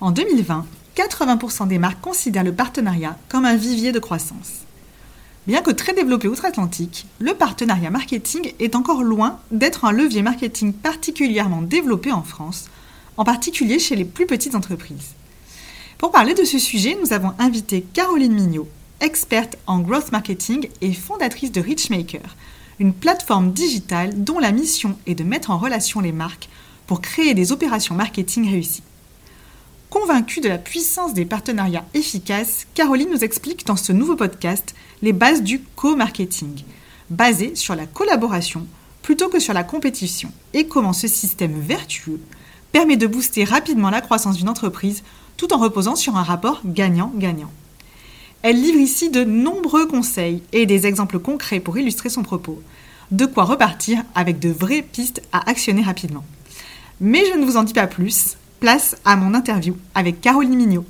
En 2020, 80% des marques considèrent le partenariat comme un vivier de croissance. Bien que très développé outre-Atlantique, le partenariat marketing est encore loin d'être un levier marketing particulièrement développé en France, en particulier chez les plus petites entreprises. Pour parler de ce sujet, nous avons invité Caroline Mignot, experte en growth marketing et fondatrice de Richmaker, une plateforme digitale dont la mission est de mettre en relation les marques pour créer des opérations marketing réussies. Convaincue de la puissance des partenariats efficaces, Caroline nous explique dans ce nouveau podcast les bases du co-marketing, basé sur la collaboration plutôt que sur la compétition, et comment ce système vertueux permet de booster rapidement la croissance d'une entreprise tout en reposant sur un rapport gagnant-gagnant. Elle livre ici de nombreux conseils et des exemples concrets pour illustrer son propos, de quoi repartir avec de vraies pistes à actionner rapidement. Mais je ne vous en dis pas plus, place à mon interview avec Caroline Mignot.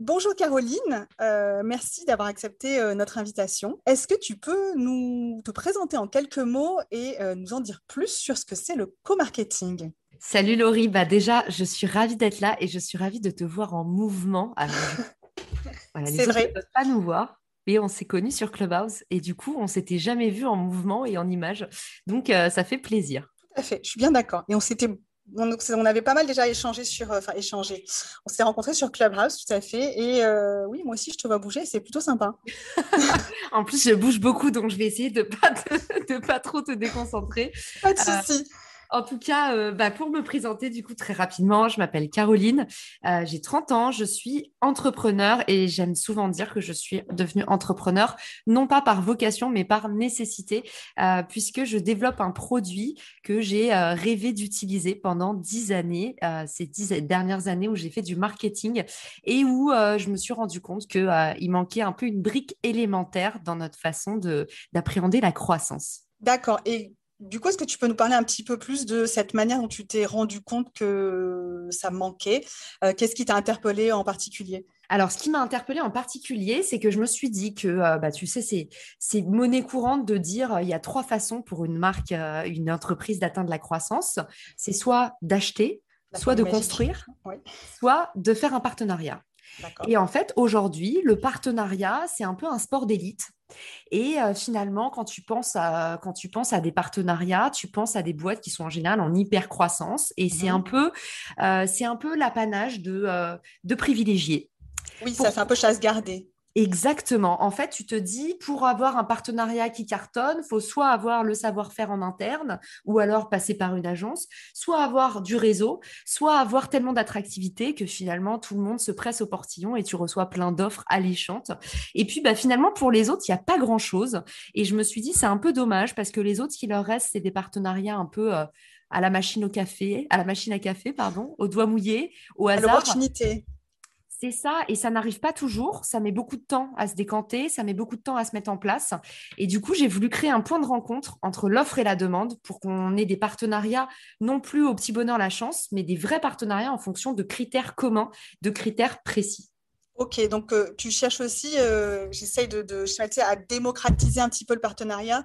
Bonjour Caroline, euh, merci d'avoir accepté euh, notre invitation. Est-ce que tu peux nous te présenter en quelques mots et euh, nous en dire plus sur ce que c'est le co-marketing? Salut Laurie, bah déjà je suis ravie d'être là et je suis ravie de te voir en mouvement. c'est vrai. Ne peuvent pas nous voir. Et on s'est connus sur Clubhouse et du coup, on s'était jamais vu en mouvement et en image. Donc, ça fait plaisir. Tout à fait, je suis bien d'accord. Et on s'était on, avait pas mal déjà échangé sur, euh, enfin échangé. On s'est rencontrés sur Clubhouse, tout à fait. Et euh, oui, moi aussi, je te vois bouger, c'est plutôt sympa. en plus, je bouge beaucoup, donc je vais essayer de pas de pas trop te déconcentrer. Pas de euh, souci. En tout cas, euh, bah, pour me présenter du coup très rapidement, je m'appelle Caroline, euh, j'ai 30 ans, je suis entrepreneur et j'aime souvent dire que je suis devenue entrepreneur, non pas par vocation, mais par nécessité, euh, puisque je développe un produit que j'ai rêvé d'utiliser pendant 10 années, ces 10 dernières années où j'ai fait du marketing et où je me suis rendu compte qu'il manquait un peu une brique élémentaire dans notre façon d'appréhender la croissance. D'accord. Du coup, est-ce que tu peux nous parler un petit peu plus de cette manière dont tu t'es rendu compte que ça manquait? Euh, Qu'est-ce qui t'a interpellé en particulier? Alors, ce qui m'a interpellé en particulier, c'est que je me suis dit que, euh, bah, tu sais, c'est monnaie courante de dire qu'il euh, il y a trois façons pour une marque, une entreprise d'atteindre la croissance. C'est soit d'acheter, soit de construire, soit de faire un partenariat. Et en fait, aujourd'hui, le partenariat, c'est un peu un sport d'élite. Et euh, finalement, quand tu, penses à, quand tu penses à des partenariats, tu penses à des boîtes qui sont en général en hyper croissance. Et c'est un peu, euh, c'est un peu l'apanage de, euh, de privilégiés. Oui, ça fait un peu chasse gardée. Exactement. En fait, tu te dis, pour avoir un partenariat qui cartonne, faut soit avoir le savoir-faire en interne, ou alors passer par une agence, soit avoir du réseau, soit avoir tellement d'attractivité que finalement tout le monde se presse au portillon et tu reçois plein d'offres alléchantes. Et puis, bah, finalement, pour les autres, il n'y a pas grand-chose. Et je me suis dit, c'est un peu dommage parce que les autres, qui leur reste, c'est des partenariats un peu euh, à la machine au café, à la machine à café, pardon, au doigt mouillé, au hasard. l'opportunité. Ça, et ça n'arrive pas toujours. Ça met beaucoup de temps à se décanter, ça met beaucoup de temps à se mettre en place. Et du coup, j'ai voulu créer un point de rencontre entre l'offre et la demande pour qu'on ait des partenariats, non plus au petit bonheur la chance, mais des vrais partenariats en fonction de critères communs, de critères précis. Ok, donc euh, tu cherches aussi, euh, j'essaye de, de, à démocratiser un petit peu le partenariat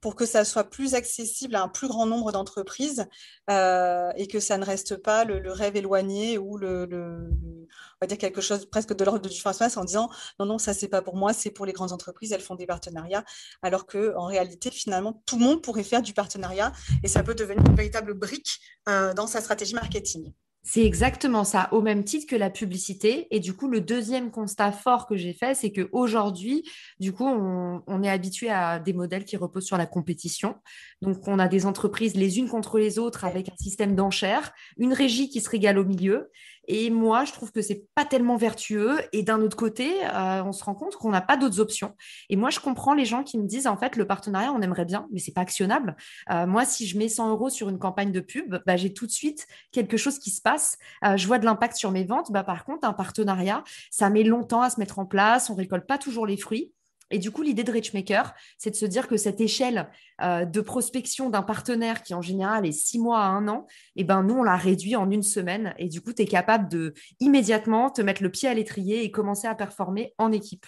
pour que ça soit plus accessible à un plus grand nombre d'entreprises euh, et que ça ne reste pas le, rêve éloigné ou le, on va dire quelque chose presque de l'ordre du face en disant non non ça c'est pas pour moi c'est pour les grandes entreprises elles font des partenariats alors que en réalité finalement tout le monde pourrait faire du partenariat et ça peut devenir une véritable brique dans sa stratégie marketing. C'est exactement ça, au même titre que la publicité. Et du coup, le deuxième constat fort que j'ai fait, c'est qu'aujourd'hui, du coup, on, est habitué à des modèles qui reposent sur la compétition. Donc, on a des entreprises les unes contre les autres avec un système d'enchères, une régie qui se régale au milieu. Et moi, je trouve que c'est pas tellement vertueux. Et d'un autre côté, euh, on se rend compte qu'on n'a pas d'autres options. Et moi, je comprends les gens qui me disent, en fait, le partenariat, on aimerait bien, mais c'est pas actionnable. Euh, moi, si je mets 100 euros sur une campagne de pub, bah, j'ai tout de suite quelque chose qui se passe. Euh, je vois de l'impact sur mes ventes. Bah, par contre, un partenariat, ça met longtemps à se mettre en place. On récolte pas toujours les fruits. Et du coup, l'idée de Richmaker, c'est de se dire que cette échelle euh, de prospection d'un partenaire qui en général est six mois à un an, eh ben, nous, on l'a réduit en une semaine. Et du coup, tu es capable de immédiatement te mettre le pied à l'étrier et commencer à performer en équipe.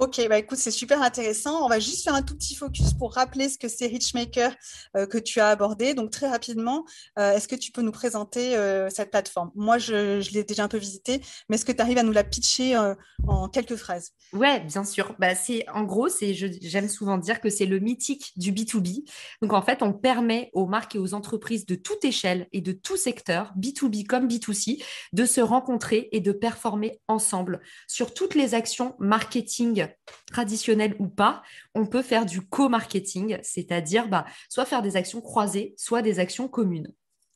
Ok, bah écoute, c'est super intéressant. On va juste faire un tout petit focus pour rappeler ce que c'est Richmaker euh, que tu as abordé. Donc très rapidement, euh, est-ce que tu peux nous présenter euh, cette plateforme? Moi, je, l'ai déjà un peu visitée, mais est-ce que tu arrives à nous la pitcher en quelques phrases? Ouais, bien sûr. Bah, c'est en gros, c'est j'aime souvent dire que c'est le mythique du B2B. Donc en fait, on permet aux marques et aux entreprises de toute échelle et de tout secteur, B2B comme B2C, de se rencontrer et de performer ensemble sur toutes les actions marketing traditionnel ou pas, on peut faire du co-marketing, c'est-à-dire bah, soit faire des actions croisées, soit des actions communes.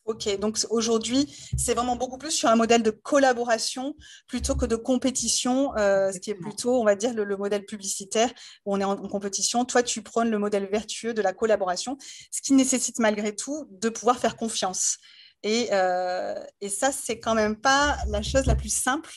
Ok, donc aujourd'hui, c'est vraiment beaucoup plus sur un modèle de collaboration plutôt que de compétition, euh, ce qui est plutôt, on va dire, le, modèle publicitaire où on est en, compétition. Toi, tu prônes le modèle vertueux de la collaboration, ce qui nécessite malgré tout de pouvoir faire confiance. Et, euh, et ça, c'est quand même pas la chose la plus simple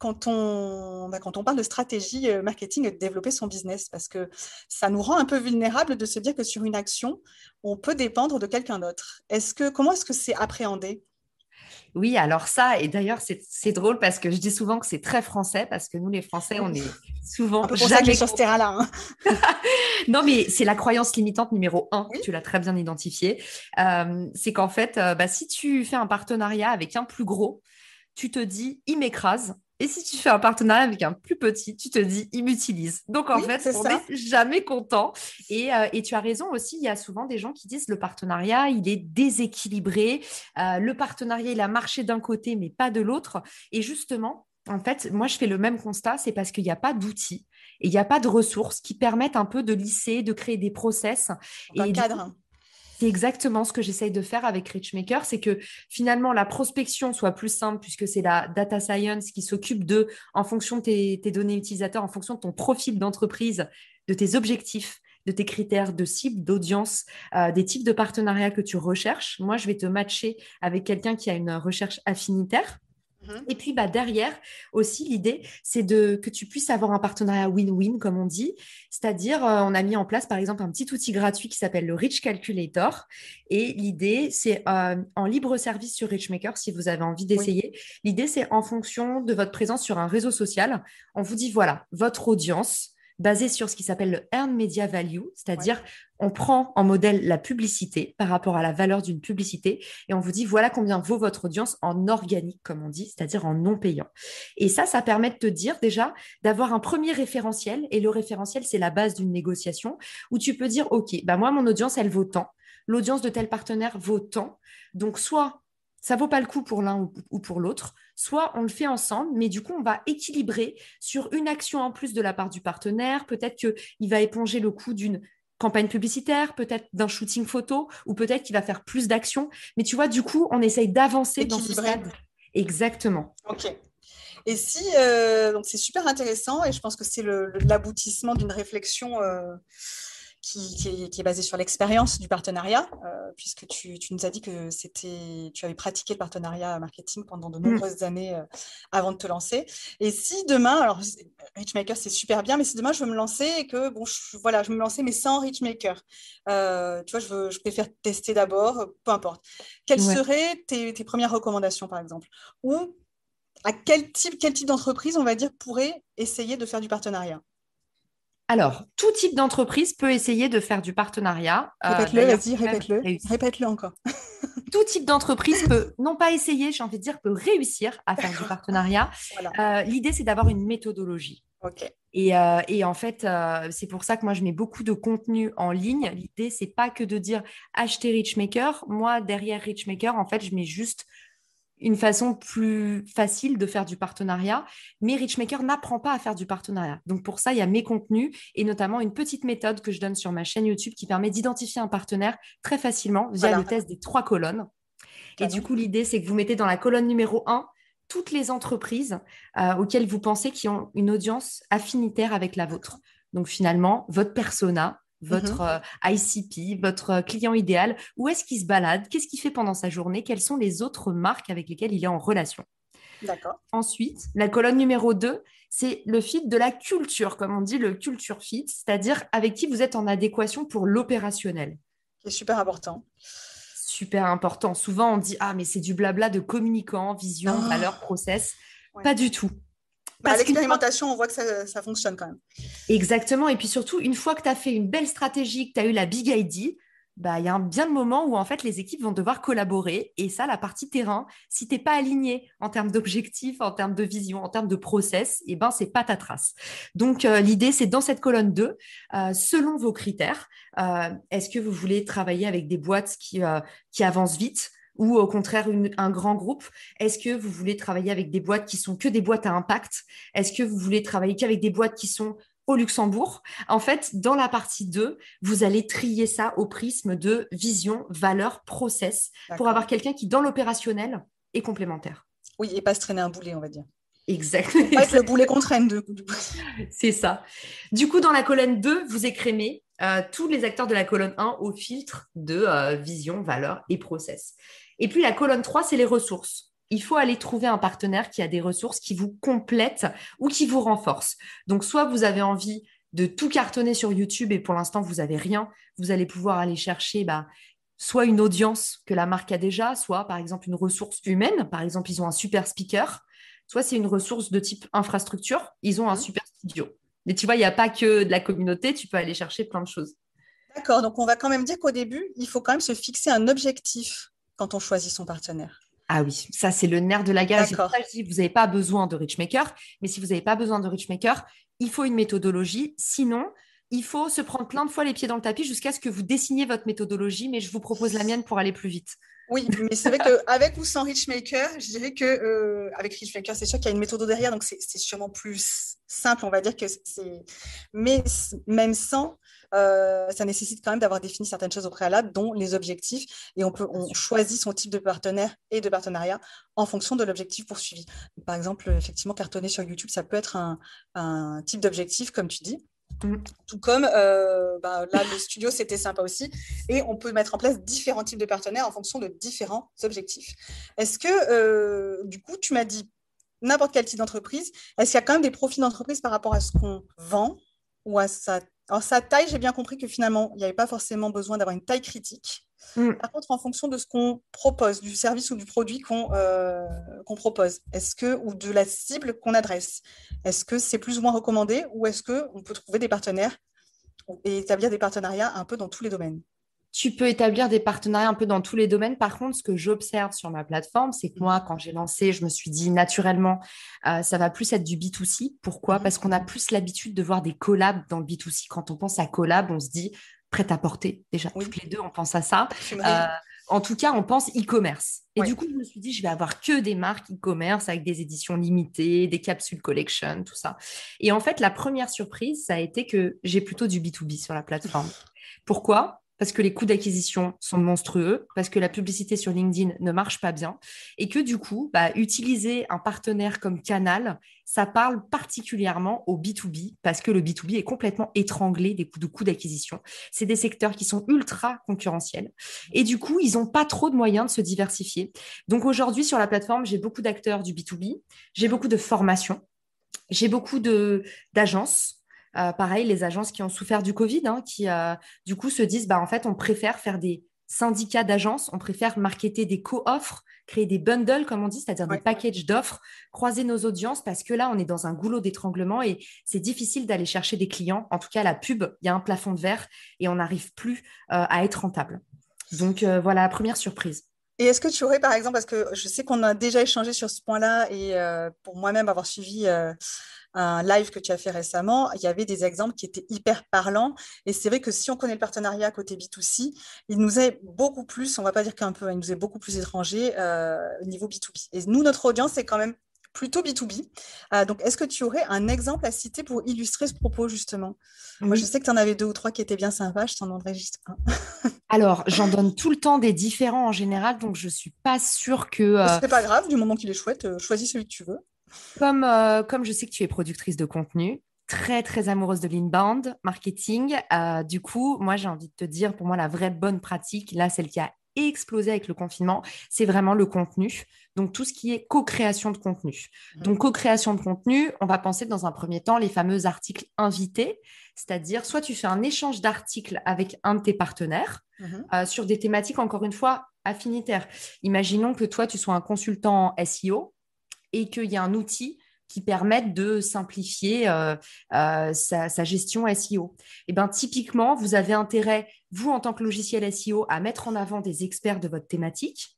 quand on, bah, quand on parle de stratégie euh, marketing et de développer son business, parce que ça nous rend un peu vulnérables de se dire que sur une action, on peut dépendre de quelqu'un d'autre. Est-ce que, comment est-ce que c'est appréhendé? Oui, alors ça, et d'ailleurs, c'est drôle parce que je dis souvent que c'est très français, parce que nous, les Français, on est souvent. Un peu pour jamais ça que là. Hein. non, mais c'est la croyance limitante numéro un, tu l'as très bien identifié. Euh, c'est qu'en fait, euh, bah, si tu fais un partenariat avec un plus gros, tu te dis, il m'écrase, et si tu fais un partenariat avec un plus petit, tu te dis, il m'utilise. Donc, en fait, on n'est jamais content. Euh, et, tu as raison aussi, il y a souvent des gens qui disent le partenariat, il est déséquilibré. Euh, le partenariat, il a marché d'un côté, mais pas de l'autre. Et justement, en fait, moi, je fais le même constat, c'est parce qu'il n'y a pas d'outils et il n'y a pas de ressources qui permettent un peu de lisser, de créer des process. Un et cadre. C'est exactement ce que j'essaye de faire avec Richmaker, c'est que finalement la prospection soit plus simple puisque c'est la data science qui s'occupe de, en fonction de tes, données utilisateurs, en fonction de ton profil d'entreprise, de tes objectifs, de tes critères de cible, d'audience, euh, des types de partenariats que tu recherches. Moi, je vais te matcher avec quelqu'un qui a une recherche affinitaire. Et puis bah, derrière aussi, l'idée, c'est de que tu puisses avoir un partenariat win-win, comme on dit. C'est-à-dire, euh, on a mis en place, par exemple, un petit outil gratuit qui s'appelle le Rich Calculator. Et l'idée, c'est euh, en libre service sur Richmaker, si vous avez envie d'essayer. L'idée, c'est en fonction de votre présence sur un réseau social, on vous dit, voilà, votre audience, basé sur ce qui s'appelle le Earn Media Value, c'est-à-dire on prend en modèle la publicité par rapport à la valeur d'une publicité et on vous dit voilà combien vaut votre audience en organique, comme on dit, c'est-à-dire en non payant. Et ça, ça permet de te dire déjà d'avoir un premier référentiel et le référentiel, c'est la base d'une négociation où tu peux dire ok, bah moi mon audience elle vaut tant, l'audience de tel partenaire vaut tant, donc soit ça vaut pas le coup pour l'un ou pour l'autre. Soit on le fait ensemble, mais du coup, on va équilibrer sur une action en plus de la part du partenaire. Peut-être qu'il va éponger le coût d'une campagne publicitaire, peut-être d'un shooting photo, ou peut-être qu'il va faire plus d'actions. Mais tu vois, du coup, on essaye d'avancer dans ce stade. Exactement. OK. Et si, euh, donc c'est super intéressant et je pense que c'est l'aboutissement d'une réflexion euh, qui, est, basé sur l'expérience du partenariat, euh, puisque tu, nous as dit que c'était, tu avais pratiqué le partenariat marketing pendant de mm. nombreuses années euh, avant de te lancer. Et si demain, alors Richmaker c'est super bien, mais si demain je veux me lancer et que bon, je, voilà, je veux me lancer mais sans Richmaker, euh, tu vois, je, veux, je préfère tester d'abord, peu importe. Quelles seraient tes, tes, premières recommandations par exemple? Ou à quel type, quel type d'entreprise, on va dire, pourrait essayer de faire du partenariat? Alors, tout type d'entreprise peut essayer de faire du partenariat. Euh, répète-le, vas-y, répète-le. Répète-le encore. tout type d'entreprise peut, non pas essayer, j'ai envie de dire, peut réussir à faire du partenariat. Euh, l'idée, c'est d'avoir une méthodologie. Et, euh, et, en fait, c'est pour ça que moi, je mets beaucoup de contenu en ligne. L'idée, c'est pas que de dire acheter Richmaker. Moi, derrière Richmaker, en fait, je mets juste une façon plus facile de faire du partenariat, mais Richmaker n'apprend pas à faire du partenariat. Donc pour ça, il y a mes contenus et notamment une petite méthode que je donne sur ma chaîne YouTube qui permet d'identifier un partenaire très facilement via le test des trois colonnes. Et du coup, l'idée, c'est que vous mettez dans la colonne numéro 1 toutes les entreprises euh, auxquelles vous pensez qui ont une audience affinitaire avec la vôtre. Donc finalement, votre persona, votre mhm. euh, ICP, votre euh, client idéal, où est-ce qu'il se balade, qu'est-ce qu'il fait pendant sa journée, quelles sont les autres marques avec lesquelles il est en relation? D'accord. Ensuite, la colonne numéro 2, c'est le fit de la culture, comme on dit le culture fit, c'est-à-dire avec qui vous êtes en adéquation pour l'opérationnel. C'est super important. Super important. Souvent, on dit Ah, mais c'est du blabla de communicant, vision, ah. valeur, process. Pas du tout Bah, l'expérimentation, on voit que ça, fonctionne quand même. Exactement. Et puis surtout, une fois que tu as fait une belle stratégie, que tu as eu la big ID, bah, il y a un bien de moment où en fait les équipes vont devoir collaborer. Et ça, la partie terrain, si tu n'es pas aligné en termes d'objectifs, en termes de vision, en termes de process, et eh ben, c'est pas ta trace. Donc, euh, l'idée, c'est dans cette colonne 2, euh, selon vos critères, euh, est-ce que vous voulez travailler avec des boîtes qui, qui avancent vite ou au contraire un grand groupe Est-ce que vous voulez travailler avec des boîtes qui sont que des boîtes à impact? Est-ce que vous voulez travailler qu'avec des boîtes qui sont au Luxembourg? En fait, dans la partie 2, vous allez trier ça au prisme de vision, valeur, process, pour avoir quelqu'un qui, dans l'opérationnel, est complémentaire. Oui, et pas se traîner un boulet, on va dire. Exactement. Pas être le boulet qu'on traîne. De... C'est ça. Du coup, dans la colonne 2, vous écrémez euh, tous les acteurs de la colonne 1 au filtre de euh, vision, valeur et process. Et puis la colonne 3, c'est les ressources il faut aller trouver un partenaire qui a des ressources qui vous complètent ou qui vous renforcent. Donc, soit vous avez envie de tout cartonner sur YouTube et pour l'instant, vous n'avez rien, vous allez pouvoir aller chercher bah, soit une audience que la marque a déjà, soit par exemple une ressource humaine. Par exemple, ils ont un super speaker, soit c'est une ressource de type infrastructure, ils ont un mmh. super studio. Mais tu vois, il n'y a pas que de la communauté, tu peux aller chercher plein de choses. D'accord, donc on va quand même dire qu'au début, il faut quand même se fixer un objectif quand on choisit son partenaire. Ah oui, ça c'est le nerf de la guerre. vous n'avez pas besoin de Richmaker, mais si vous n'avez pas besoin de Richmaker, il faut une méthodologie. Sinon, il faut se prendre plein de fois les pieds dans le tapis jusqu'à ce que vous dessiniez votre méthodologie, mais je vous propose la mienne pour aller plus vite. Oui, mais c'est vrai qu'avec ou sans Richmaker, je dirais que euh, avec Richmaker, c'est sûr qu'il y a une méthode derrière, donc c'est sûrement plus simple, on va dire que c'est. Mais même sans, euh, ça nécessite quand même d'avoir défini certaines choses au préalable, dont les objectifs, et on, peut, on choisit son type de partenaire et de partenariat en fonction de l'objectif poursuivi. Par exemple, effectivement, cartonner sur YouTube, ça peut être un, type d'objectif, comme tu dis. Mm. Tout comme euh, bah, là, le studio, c'était sympa aussi. Et on peut mettre en place différents types de partenaires en fonction de différents objectifs. Est-ce que, euh, du coup, tu m'as dit n'importe quel type d'entreprise, est-ce qu'il y a quand même des profits d'entreprise par rapport à ce qu'on vend ou à sa alors, sa taille, j'ai bien compris que finalement, il n'y avait pas forcément besoin d'avoir une taille critique. Mm. Par contre, en fonction de ce qu'on propose, du service ou du produit qu'on euh, propose, est-ce que, ou de la cible qu'on adresse, est-ce que c'est plus ou moins recommandé ou est-ce qu'on peut trouver des partenaires et établir des partenariats un peu dans tous les domaines? Tu peux établir des partenariats un peu dans tous les domaines. Par contre, ce que j'observe sur ma plateforme, c'est que moi, quand j'ai lancé, je me suis dit naturellement, euh, ça va plus être du B2C. Pourquoi? Mhm. Parce qu'on a plus l'habitude de voir des collabs dans le B2C. Quand on pense à collab, on se dit prêt à porter. Déjà, toutes les deux, on pense à ça. Euh, en tout cas, on pense e-commerce. Et du coup, je me suis dit, je vais avoir que des marques e-commerce avec des éditions limitées, des capsules collection, tout ça. Et en fait, la première surprise, ça a été que j'ai plutôt du B2B sur la plateforme. Pourquoi? Parce que les coûts d'acquisition sont monstrueux, parce que la publicité sur LinkedIn ne marche pas bien, et que du coup, bah, utiliser un partenaire comme Canal, ça parle particulièrement au B2B, parce que le B2B est complètement étranglé des coûts coûts d'acquisition. C'est des secteurs qui sont ultra concurrentiels, et du coup, ils n'ont pas trop de moyens de se diversifier. Donc aujourd'hui, sur la plateforme, j'ai beaucoup d'acteurs du B2B, j'ai beaucoup de formations, j'ai beaucoup d'agences euh, pareil, les agences qui ont souffert du Covid, hein, qui euh, du coup se disent, bah, en fait, on préfère faire des syndicats d'agences, on préfère marketer des co-offres, créer des bundles, comme on dit, c'est-à-dire des packages d'offres, croiser nos audiences, parce que là, on est dans un goulot d'étranglement et c'est difficile d'aller chercher des clients. En tout cas, la pub, il y a un plafond de verre et on n'arrive plus euh, à être rentable. Donc voilà la première surprise. Et est-ce que tu aurais, par exemple, parce que je sais qu'on a déjà échangé sur ce point-là, et pour moi-même avoir suivi un live que tu as fait récemment, il y avait des exemples qui étaient hyper parlants. Et c'est vrai que si on connaît le partenariat côté B2C, il nous est beaucoup plus, on va pas dire qu'un peu, il nous est beaucoup plus étranger euh, au niveau B2B. Et nous, notre audience, c'est quand même plutôt B2B. Euh, donc, est-ce que tu aurais un exemple à citer pour illustrer ce propos, justement? Moi, je sais que tu en avais deux ou trois qui étaient bien sympas, je t'en donnerai juste un. Alors, j'en donne tout le temps des différents en général, donc je ne suis pas sûre que. Euh... C'est pas grave, du moment qu'il est chouette, euh, choisis celui que tu veux. Comme, euh, comme je sais que tu es productrice de contenu, très très amoureuse de l'inbound marketing, euh, du coup, moi j'ai envie de te dire, pour moi la vraie bonne pratique, là celle qui a explosé avec le confinement, c'est vraiment le contenu. Donc tout ce qui est co-création de contenu. Mmh. Donc co-création de contenu, on va penser dans un premier temps les fameux articles invités, c'est-à-dire soit tu fais un échange d'articles avec un de tes partenaires mmh. euh, sur des thématiques encore une fois affinitaires. Imaginons que toi tu sois un consultant SEO et qu'il y a un outil qui permettent de simplifier sa, sa, gestion SEO. Et eh ben, typiquement, vous avez intérêt, vous, en tant que logiciel SEO, à mettre en avant des experts de votre thématique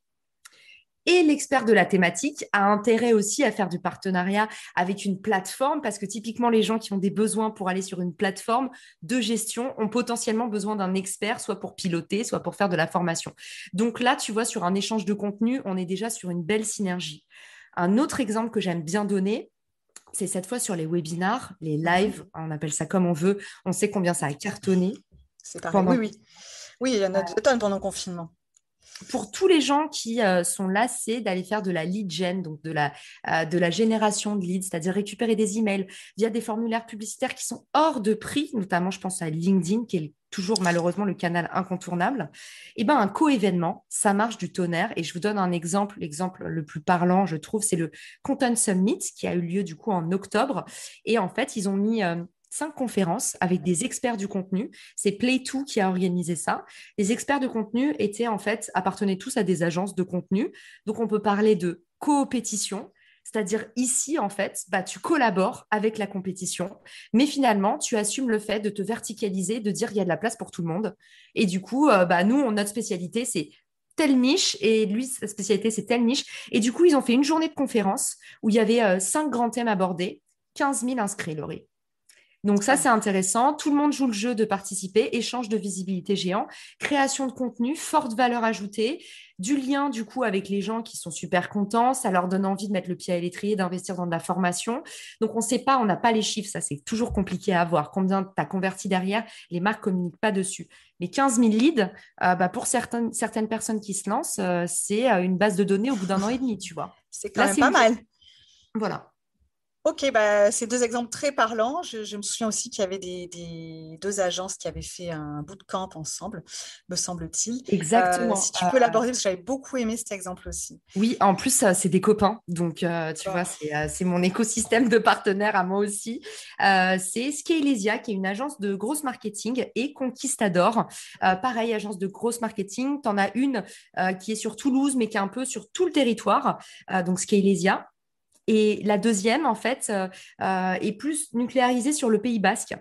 et l'expert de la thématique a intérêt aussi à faire du partenariat avec une plateforme parce que typiquement les gens qui ont des besoins pour aller sur une plateforme de gestion ont potentiellement besoin d'un expert, soit pour piloter, soit pour faire de la formation. Donc là, tu vois, sur un échange de contenu, on est déjà sur une belle synergie. Un autre exemple que j'aime bien donner, c'est cette fois sur les webinars, les lives, on appelle ça comme on veut. On sait combien ça a cartonné. C'est pareil. Oui, oui. Oui, il y en a deux tonnes pendant le confinement pour tous les gens qui euh, sont lassés d'aller faire de la lead gen, donc de la, euh, de la génération de leads, c'est-à-dire récupérer des emails via des formulaires publicitaires qui sont hors de prix, notamment je pense à LinkedIn, qui est toujours malheureusement le canal incontournable, eh ben, un co-événement, ça marche du tonnerre. Et je vous donne un exemple, l'exemple le plus parlant, je trouve, c'est le Content Summit qui a eu lieu du coup en octobre. Et en fait, ils ont mis... Euh, cinq conférences avec des experts du contenu. C'est Play2 qui a organisé ça. Les experts de contenu étaient en fait, appartenaient tous à des agences de contenu. Donc, on peut parler de coopétition, c'est-à-dire ici, en fait, bah, tu collabores avec la compétition, mais finalement, tu assumes le fait de te verticaliser, de dire qu'il y a de la place pour tout le monde. Et du coup, euh, bah, nous, notre spécialité, c'est telle niche et lui, sa spécialité, c'est telle niche. Et du coup, ils ont fait une journée de conférence où il y avait euh, cinq grands thèmes abordés, 15 000 inscrits, Laurie. Donc ça, c'est intéressant. Tout le monde joue le jeu de participer, échange de visibilité géant, création de contenu, forte valeur ajoutée, du lien du coup avec les gens qui sont super contents, ça leur donne envie de mettre le pied à l'étrier, d'investir dans de la formation. Donc on ne sait pas, on n'a pas les chiffres, ça c'est toujours compliqué à avoir. Combien tu as converti derrière, les marques ne communiquent pas dessus. Mais 15 000 leads, euh, bah, pour certaines, certaines personnes qui se lancent, euh, c'est euh, une base de données au bout d'un an et demi, tu vois. C'est quand même pas mal. Voilà. Ok, bah, c'est deux exemples très parlants. Je, me souviens aussi qu'il y avait des, deux agences qui avaient fait un bootcamp ensemble, me semble-t-il. Exactement. Euh, si tu peux l'aborder, parce que j'avais beaucoup aimé cet exemple aussi. Oui, en plus, c'est des copains. Donc, euh, tu vois, euh, c'est mon écosystème de partenaires à moi aussi. c'est Scalesia, qui est une agence de grosse marketing, et Conquistador. pareil, agence de grosse marketing. Tu en as une qui est sur Toulouse, mais qui est un peu sur tout le territoire. donc, Scalesia. Et la deuxième, en fait, euh, euh, est plus nucléarisée sur le Pays basque.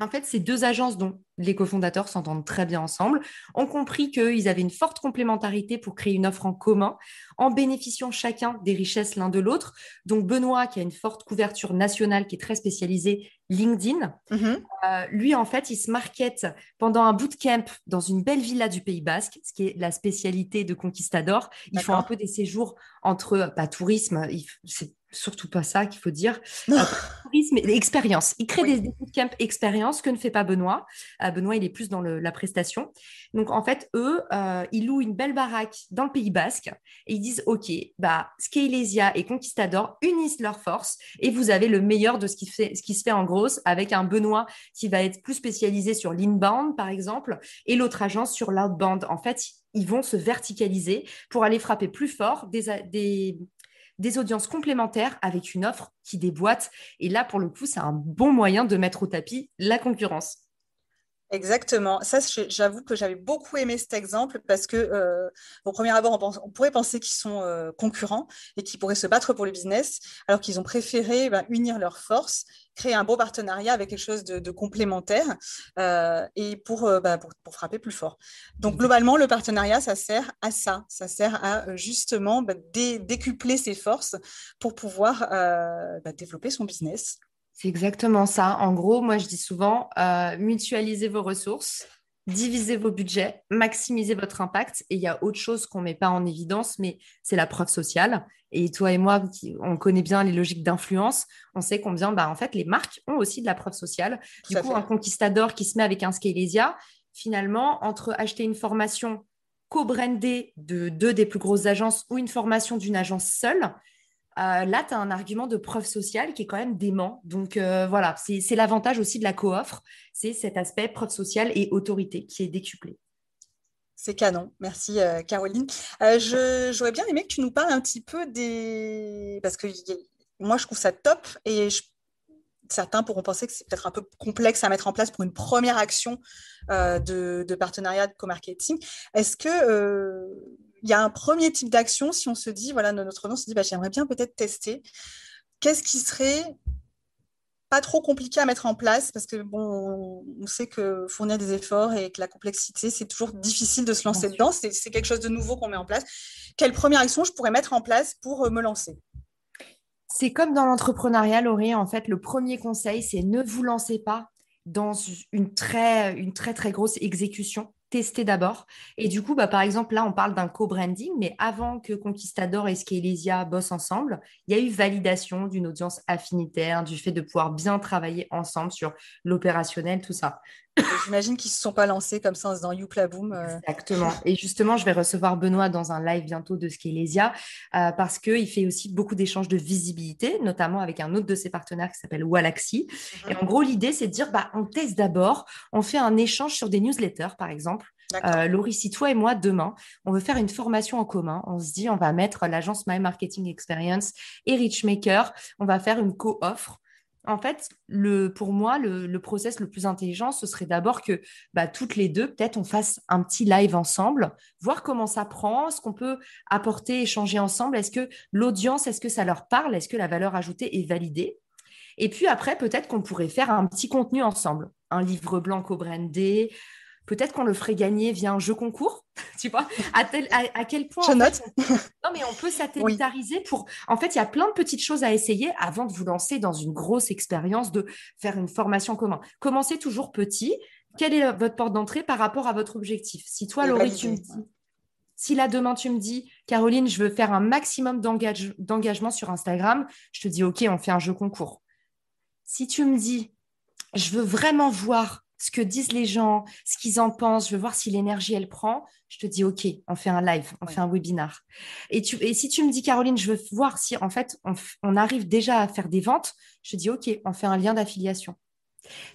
En fait, ces deux agences dont les cofondateurs s'entendent très bien ensemble ont compris qu'ils avaient une forte complémentarité pour créer une offre en commun en bénéficiant chacun des richesses l'un de l'autre. Donc Benoît, qui a une forte couverture nationale, qui est très spécialisée LinkedIn, mm-hmm. euh, lui, en fait, il se market pendant un bootcamp dans une belle villa du Pays Basque, ce qui est la spécialité de Conquistador. Ils font un peu des séjours entre, pas tourisme, c'est surtout pas ça qu'il faut dire. Tourisme et expérience. Il crée des, des bootcamps expérience que ne fait pas Benoît. Euh, Benoît, il est plus dans la prestation. Donc, en fait, eux, euh, ils louent une belle baraque dans le Pays Basque et ils disent OK, bah, Scalesia et Conquistador unissent leurs forces et vous avez le meilleur de ce qui, fait, ce qui se fait en grosse avec un Benoît qui va être plus spécialisé sur l'inbound, par exemple, et l'autre agence sur l'outbound. En fait, ils vont se verticaliser pour aller frapper plus fort des, des, des audiences complémentaires avec une offre qui déboîte. Et là, pour le coup, c'est un bon moyen de mettre au tapis la concurrence. Exactement. Ça, j'avoue que j'avais beaucoup aimé cet exemple parce que, euh, au premier abord, on, pourrait penser qu'ils sont euh, concurrents et qu'ils pourraient se battre pour le business, alors qu'ils ont préféré ben, unir leurs forces, créer un beau partenariat avec quelque chose de, complémentaire euh, et ben, pour, frapper plus fort. Donc, globalement, le partenariat, ça sert à ça. Ça sert à justement ben, décupler ses forces pour pouvoir développer son business. C'est exactement ça. En gros, moi, je dis souvent, euh, mutualisez vos ressources, divisez vos budgets, maximisez votre impact. Et il y a autre chose qu'on ne met pas en évidence, mais c'est la preuve sociale. Et toi et moi, on connaît bien les logiques d'influence. On sait combien, bah, en fait, les marques ont aussi de la preuve sociale. du coup, un conquistador qui se met avec un Scalesia, finalement, entre acheter une formation co-brandée de deux des plus grosses agences ou une formation d'une agence seule, euh, là, tu as un argument de preuve sociale qui est quand même dément. Donc euh, voilà, c'est l'avantage aussi de la co-offre, c'est cet aspect preuve sociale et autorité qui est décuplé. C'est canon, merci euh, Caroline. J'aurais bien aimé que tu nous parles un petit peu des... Parce que moi, je trouve ça top et certains pourront penser que c'est peut-être un peu complexe à mettre en place pour une première action de, de, partenariat de co-marketing. Est-ce que il y a un premier type d'action si on se dit, voilà, notre nom se dit, bah, j'aimerais bien peut-être tester. qu'est-ce qui serait pas trop compliqué à mettre en place? Parce que bon, on sait que fournir des efforts et que la complexité, c'est toujours difficile de se lancer dedans. C'est quelque chose de nouveau qu'on met en place. Quelle première action je pourrais mettre en place pour euh, me lancer? C'est comme dans l'entrepreneuriat, Laurie. En fait, le premier conseil, c'est ne vous lancez pas dans une très, une très, très grosse exécution tester d'abord. Et du coup, bah, par exemple, là, on parle d'un co-branding, mais avant que Conquistador et Scalesia bossent ensemble, il y a eu validation d'une audience affinitaire, du fait de pouvoir bien travailler ensemble sur l'opérationnel, tout ça. J'imagine qu'ils ne se sont pas lancés comme ça en se disant Youpla Boom. Euh. Exactement. Et justement, je vais recevoir Benoît dans un live bientôt de Scalesia euh, parce qu'il fait aussi beaucoup d'échanges de visibilité, notamment avec un autre de ses partenaires qui s'appelle Walaxy. Mhm. Et en gros, l'idée, c'est de dire bah, on teste d'abord, on fait un échange sur des newsletters, par exemple. Euh, Laurie, si toi et moi, demain, on veut faire une formation en commun, on se dit on va mettre l'agence My Marketing Experience et Richmaker, on va faire une co-offre en fait, le, pour moi, le, process le plus intelligent, ce serait d'abord que bah, toutes les deux, peut-être, on fasse un petit live ensemble, voir comment ça prend, ce qu'on peut apporter, échanger ensemble. Est-ce que l'audience, est-ce que ça leur parle? Est-ce que la valeur ajoutée est validée? Et puis après, peut-être qu'on pourrait faire un petit contenu ensemble, un livre blanc co-brandé, peut-être qu'on le ferait gagner via un jeu concours, tu vois, à, quel point... Je note. non, mais on peut satellitariser pour... En fait, il y a plein de petites choses à essayer avant de vous lancer dans une grosse expérience de faire une formation commun. Commencez toujours petit. Quelle est votre porte d'entrée par rapport à votre objectif? Si toi, Laurie, tu me dis... Si là, demain, tu me dis, Caroline, je veux faire un maximum d'engagement sur Instagram, je te dis, OK, on fait un jeu concours. Si tu me dis, je veux vraiment voir ce que disent les gens, ce qu'ils en pensent, je veux voir si l'énergie elle prend, je te dis OK, on fait un live, on fait un webinar. Et, tu, et si tu me dis Caroline, je veux voir si en fait on, arrive déjà à faire des ventes, je te dis OK, on fait un lien d'affiliation.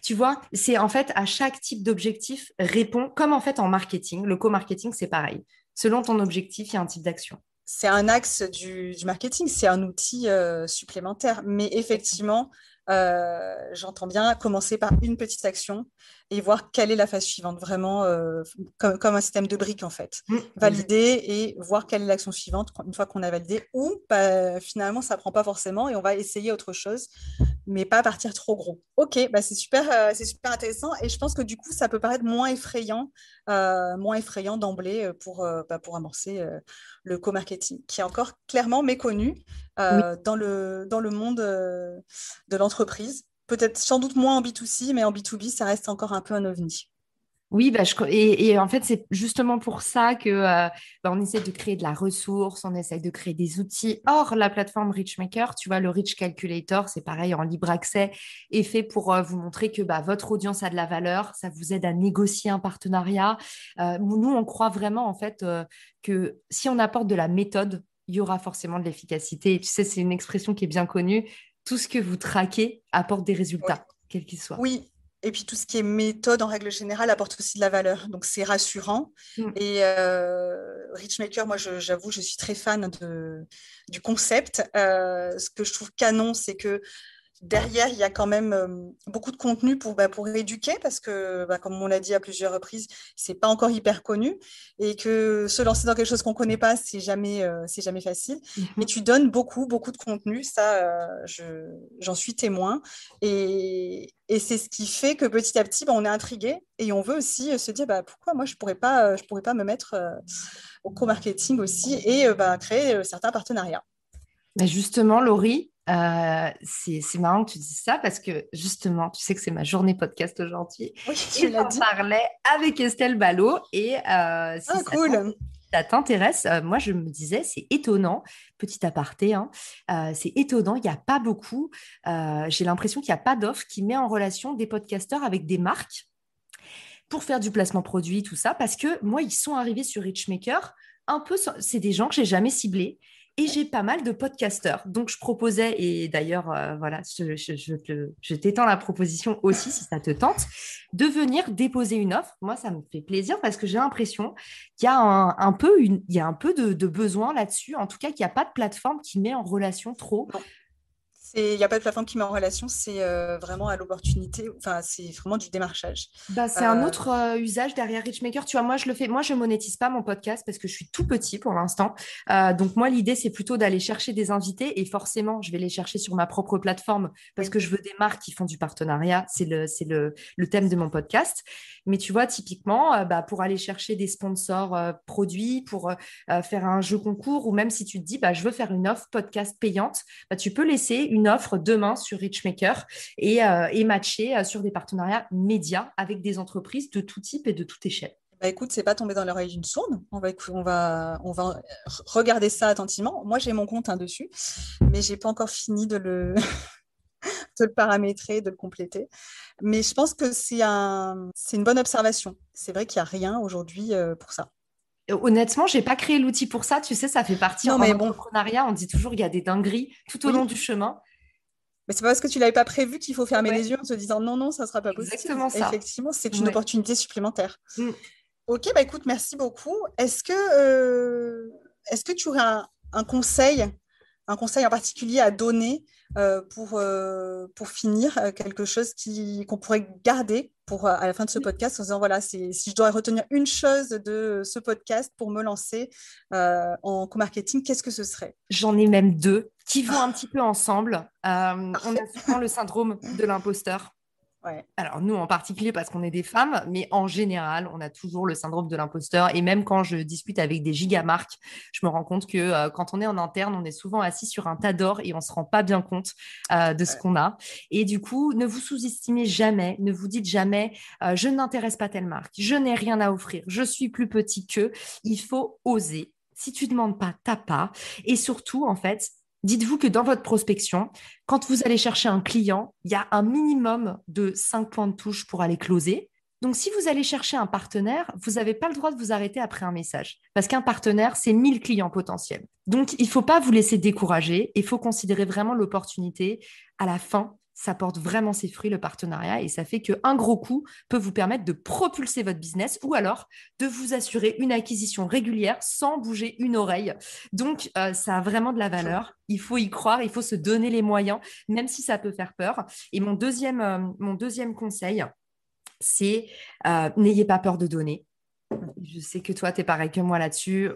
Tu vois, c'est en fait à chaque type d'objectif répond, comme en fait en marketing, le co-marketing c'est pareil. Selon ton objectif, il y a un type d'action c'est un axe du, marketing, c'est un outil euh, supplémentaire. Mais effectivement, euh, j'entends bien commencer par une petite action et voir quelle est la phase suivante, vraiment euh, comme, un système de briques en fait. Mmh. Valider et voir quelle est l'action suivante une fois qu'on a validé, ou bah, finalement ça ne prend pas forcément et on va essayer autre chose, mais pas partir trop gros. Ok, bah, c'est super, euh, c'est super intéressant et je pense que du coup ça peut paraître moins effrayant, moins effrayant d'emblée pour, bah, pour amorcer le co-marketing, qui est encore clairement méconnu dans, le, dans le monde de l'entreprise peut-être sans doute moins en B2C, mais en B2B, ça reste encore un peu un ovni. Oui, bah, et, en fait, c'est justement pour ça que euh, bah, on essaie de créer de la ressource, on essaie de créer des outils. Or, la plateforme Richmaker, tu vois, le Rich Calculator, c'est pareil en libre accès, est fait pour euh, vous montrer que bah, votre audience a de la valeur, ça vous aide à négocier un partenariat. Euh, nous, on croit vraiment en fait que si on apporte de la méthode, il y aura forcément de l'efficacité. Et tu sais, c'est une expression qui est bien connue tout ce que vous traquez apporte des résultats, quels qu'ils soient. Oui, et puis tout ce qui est méthode en règle générale apporte aussi de la valeur. Donc c'est rassurant. Mm. Et euh, Richmaker, moi j'avoue, je, suis très fan de, du concept. Euh, ce que je trouve canon, c'est que derrière, il y a quand même euh, beaucoup de contenu pour, bah, pour éduquer parce que, bah, comme on l'a dit à plusieurs reprises, c'est pas encore hyper connu et que se lancer dans quelque chose qu'on connaît pas, c'est jamais, euh, c'est jamais facile. Mm-hmm. Mais tu donnes beaucoup, beaucoup de contenu, ça, euh, j'en suis témoin. Et, et c'est ce qui fait que petit à petit, bah, on est intrigué et on veut aussi se dire bah, pourquoi moi je pourrais pas, je pourrais pas me mettre au co-marketing aussi et créer certains partenariats. Justement, Laurie, euh, c'est marrant que tu dises ça parce que justement, tu sais que c'est ma journée podcast aujourd'hui. Oui, tu l'as dit. parlais avec Estelle Ballot et euh, si ah, cool. ça t'intéresse, euh, moi je me disais, c'est étonnant, petit aparté, hein, c'est étonnant, il n'y a pas beaucoup, j'ai l'impression qu'il n'y a pas d'offre qui met en relation des podcasteurs avec des marques pour faire du placement produit, tout ça, parce que moi, ils sont arrivés sur Richmaker, un peu, c'est des gens que j'ai jamais ciblés et j'ai pas mal de podcasteurs. Donc, je proposais, et d'ailleurs, euh, voilà, je, t'étends la proposition aussi, si ça te tente, de venir déposer une offre. Moi, ça me fait plaisir parce que j'ai l'impression qu'il y a un, peu, une, il y a un peu de, besoin là-dessus. En tout cas, qu'il n'y a pas de plateforme qui met en relation trop Il n'y a pas de plateforme qui met en relation, c'est euh, vraiment à l'opportunité, enfin, c'est vraiment du démarchage. Bah, c'est un euh, autre euh, usage derrière Richmaker. Tu vois, moi, je le fais, moi, je monétise pas mon podcast parce que je suis tout petit pour l'instant. donc, moi, l'idée, c'est plutôt d'aller chercher des invités et forcément, je vais les chercher sur ma propre plateforme parce que je veux des marques qui font du partenariat. C'est le, le, le, thème de mon podcast. Mais tu vois, typiquement, bah, pour aller chercher des sponsors produits, pour faire un jeu concours ou même si tu te dis, bah, je veux faire une offre podcast payante, bah, tu peux laisser une une offre demain sur Richmaker et, euh, et matcher euh, sur des partenariats médias avec des entreprises de tout type et de toute échelle. Bah écoute, c'est pas tombé dans l'oreille d'une sourde. On va, on va, on va regarder ça attentivement. Moi, j'ai mon compte hein, dessus, mais j'ai pas encore fini de le, de le paramétrer, de le compléter. Mais je pense que c'est un, c'est une bonne observation. C'est vrai qu'il n'y a rien aujourd'hui euh, pour ça. Honnêtement, j'ai pas créé l'outil pour ça. Tu sais, ça fait partie non, en entrepreneuriat. On dit toujours qu'il y a des dingueries tout au long du chemin. Mais c'est pas parce que tu l'avais pas prévu qu'il faut fermer les yeux en se disant non, non, ça sera pas possible. Exactement ça. Effectivement, c'est une opportunité supplémentaire. Mm. Ok, bah écoute, merci beaucoup. Est-ce que, euh, est-ce que tu aurais un, conseil, un conseil en particulier à donner pour, euh, pour finir, quelque chose qui, qu'on pourrait garder pour, à la fin de ce podcast en disant voilà, si je dois retenir une chose de ce podcast pour me lancer en co-marketing, qu'est-ce que ce serait? J'en ai même deux qui vont un petit peu ensemble. Euh, on a souvent le syndrome de l'imposteur. Alors nous en particulier parce qu'on est des femmes, mais en général, on a toujours le syndrome de l'imposteur. Et même quand je discute avec des gigamarques, je me rends compte que euh, quand on est en interne, on est souvent assis sur un tas d'or et on se rend pas bien compte euh, de ce qu'on a. Et du coup, ne vous sous-estimez jamais, ne vous dites jamais je n'intéresse pas telle marque, je n'ai rien à offrir, je suis plus petit qu'eux. Il faut oser. Si tu demandes pas, t'as pas. Et surtout, en fait, Dites-vous que dans votre prospection, quand vous allez chercher un client, il y a un minimum de 5 points de touche pour aller closer. Donc, si vous allez chercher un partenaire, vous n'avez pas le droit de vous arrêter après un message. Parce qu'un partenaire, c'est 1000 clients potentiels. Donc, il ne faut pas vous laisser décourager. Il faut considérer vraiment l'opportunité à la fin ça porte vraiment ses fruits, le partenariat, et ça fait qu'un gros coup peut vous permettre de propulser votre business ou alors de vous assurer une acquisition régulière sans bouger une oreille. Donc, euh, ça a vraiment de la valeur. Il faut y croire, il faut se donner les moyens, même si ça peut faire peur. Et mon deuxième, euh, mon deuxième conseil, c'est euh, n'ayez pas peur de donner. Je sais que toi, tu es pareil que moi là-dessus,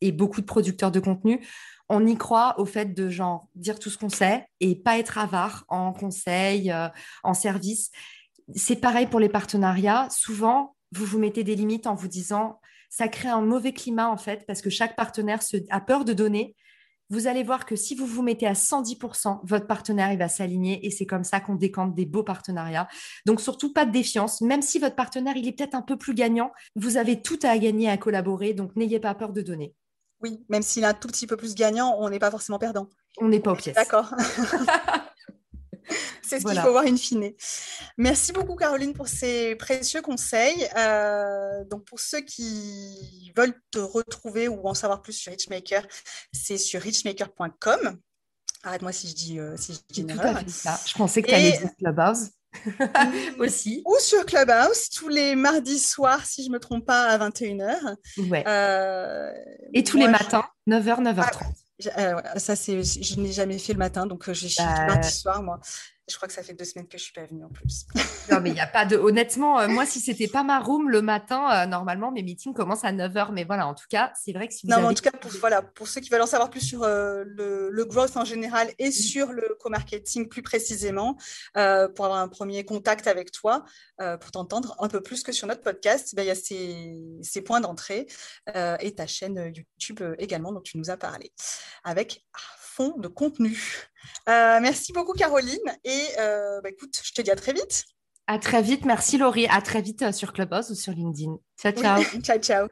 et beaucoup de producteurs de contenu on y croit au fait de genre dire tout ce qu'on sait et pas être avare en conseil, euh, en service. C'est pareil pour les partenariats. Souvent, vous vous mettez des limites en vous disant ça crée un mauvais climat en fait parce que chaque partenaire a peur de donner. Vous allez voir que si vous vous mettez à 110%, votre partenaire il va s'aligner et c'est comme ça qu'on décante des beaux partenariats. Donc surtout pas de défiance, même si votre partenaire il est peut-être un peu plus gagnant, vous avez tout à gagner à collaborer, donc n'ayez pas peur de donner. Oui, même s'il est un tout petit peu plus gagnant, on n'est pas forcément perdant. On n'est pas au pièce. D'accord. C'est ce qu'il faut voir in fine. Merci beaucoup, Caroline, pour ces précieux conseils. Euh, donc, pour ceux qui veulent te retrouver ou en savoir plus sur Richmaker, c'est sur richmaker.com. Arrête-moi si je dis, euh, si je dis une erreur. Je pensais que tu allais dire Clubhouse. aussi. Ou sur Clubhouse, tous les mardis soirs, si je ne me trompe pas, à 21h. Ouais. Euh, Et tous les matins, 9h, 9h30. Ah, ça, c'est, je n'ai jamais fait le matin, donc euh, j'ai bah... mardi soir, moi. Je crois que ça fait deux semaines que je suis pas venue en plus. non, mais il n'y a pas de. Honnêtement, euh, moi, si c'était pas ma room le matin, euh, normalement, mes meetings commencent à 9h. Mais voilà, en tout cas, c'est vrai que si vous. Non, mais en tout cas, pour, voilà, pour ceux qui veulent en savoir plus sur euh, le, growth en général et sur le co-marketing plus précisément, pour avoir un premier contact avec toi, pour t'entendre un peu plus que sur notre podcast, ben, il y a ces, ces points d'entrée et ta chaîne YouTube également dont tu nous as parlé. Avec de contenu. Euh, merci beaucoup Caroline et euh, bah, écoute, je te dis à très vite. À très vite, merci Laurie. À très vite euh, sur Clubhouse ou sur LinkedIn. Ciao, ciao. ciao, ciao.